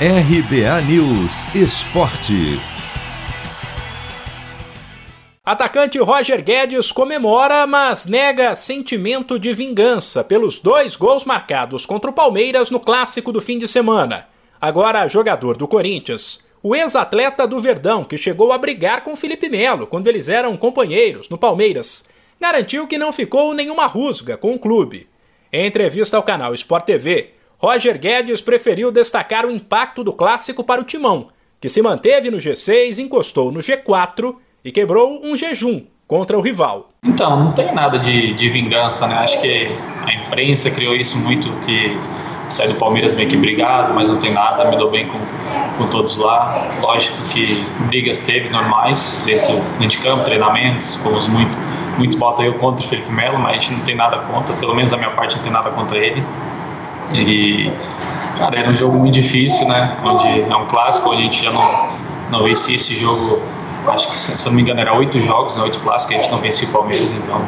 RBA News Esporte. Atacante Roger Guedes comemora, mas nega sentimento de vingança pelos dois gols marcados contra o Palmeiras no clássico do fim de semana. Agora, jogador do Corinthians, o ex-atleta do Verdão, que chegou a brigar com Felipe Melo quando eles eram companheiros no Palmeiras, garantiu que não ficou nenhuma rusga com o clube. Em entrevista ao canal Sport TV, Roger Guedes preferiu destacar o impacto do clássico para o timão, que se manteve no G6, encostou no G4 e quebrou um jejum contra o rival. Então, não tem nada de, de vingança, né? Acho que a imprensa criou isso muito, que sai do Palmeiras bem que brigado, mas não tem nada, me dou bem com, com todos lá. Lógico que brigas teve normais dentro, dentro de campo, treinamentos, como muito, muitos botam eu contra o Felipe Melo, mas a gente não tem nada contra, pelo menos a minha parte não tem nada contra ele. E, cara, era um jogo muito difícil, né? Onde é um clássico, a gente já não, não vencia esse jogo acho que se, não me engano era oito jogos, né, oito clássicos, a gente não vencia o Palmeiras, então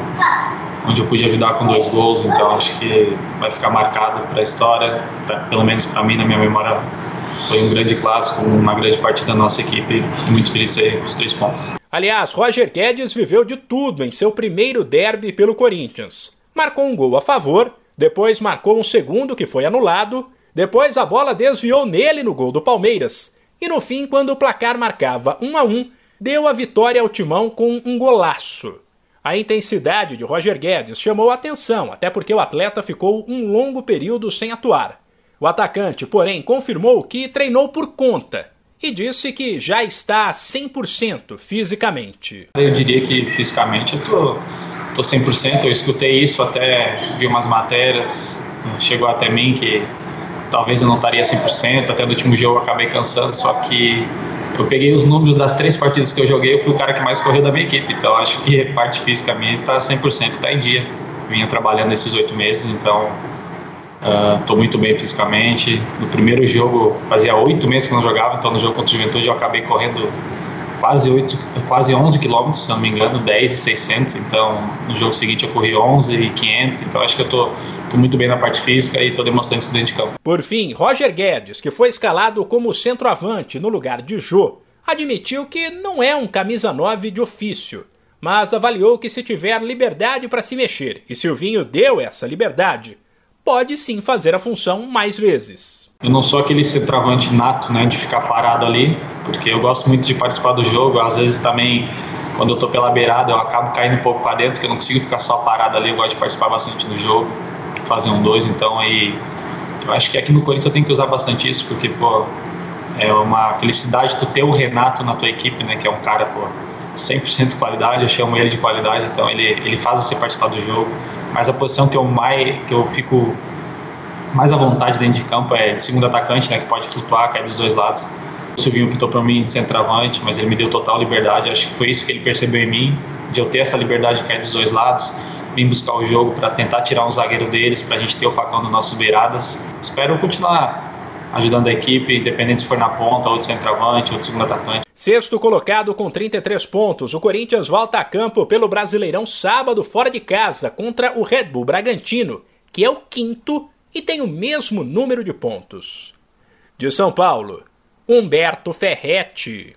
onde eu pude ajudar com dois gols, então acho que vai ficar marcado para a história, pra, pelo menos para mim na minha memória foi um grande clássico, uma grande partida da nossa equipe muito feliz com os três pontos. Aliás, Roger Guedes viveu de tudo em seu primeiro derby pelo Corinthians. Marcou um gol a favor, depois marcou um segundo que foi anulado, depois a bola desviou nele no gol do Palmeiras. E no fim, quando o placar marcava 1 a 1, deu a vitória ao timão com um golaço. A intensidade de Roger Guedes chamou a atenção, até porque o atleta ficou um longo período sem atuar. O atacante, porém, confirmou que treinou por conta e disse que já está 100% fisicamente. Eu diria que fisicamente eu tô, tô 100%. Eu escutei isso até, vi umas matérias, chegou até mim que talvez eu não estaria 100%. Até no último jogo eu acabei cansando, só que eu peguei os números das três partidas que eu joguei, eu fui o cara que mais correu da minha equipe. Então acho que parte física minha está 100%, está em dia. Vinha trabalhando esses oito meses, então estou uh, muito bem fisicamente. No primeiro jogo, fazia oito meses que não jogava, então no jogo contra o Juventude eu acabei correndo quase, 8, quase 11 quilômetros, se não me engano, 10 e 600. Então no jogo seguinte eu corri 11 e 500. Então acho que eu estou muito bem na parte física e estou demonstrando isso dentro de campo. Por fim, Roger Guedes, que foi escalado como centroavante no lugar de Jô, admitiu que não é um camisa 9 de ofício, mas avaliou que se tiver liberdade para se mexer e Silvinho deu essa liberdade, pode sim fazer a função mais vezes. Eu não sou aquele centroavante nato, né, de ficar parado ali, porque eu gosto muito de participar do jogo, às vezes também quando eu tô pela beirada eu acabo caindo um pouco para dentro, porque eu não consigo ficar só parado ali, eu gosto de participar bastante do jogo fazer um dois, então aí eu acho que aqui no Corinthians eu tenho que usar bastante isso, porque, pô, é uma felicidade tu ter o Renato na tua equipe, né, que é um cara, pô, 100% de qualidade, eu chamo ele de qualidade, então ele, ele faz você participar do jogo, mas a posição que eu mais, que eu fico mais à vontade dentro de campo é de segundo atacante, né, que pode flutuar, cair dos dois lados. O Silvinho pintou para mim de centroavante, mas ele me deu total liberdade, acho que foi isso que ele percebeu em mim, de eu ter essa liberdade de cair dos dois lados, vim buscar o jogo para tentar tirar um zagueiro deles, para a gente ter o facão nas nossas beiradas. Espero continuar ajudando a equipe, independente se for na ponta, ou de centroavante, ou de segundo atacante. Sexto colocado com 33 pontos, o Corinthians volta a campo pelo Brasileirão sábado fora de casa contra o Red Bull Bragantino, que é o quinto e tem o mesmo número de pontos. De São Paulo, Humberto Ferretti.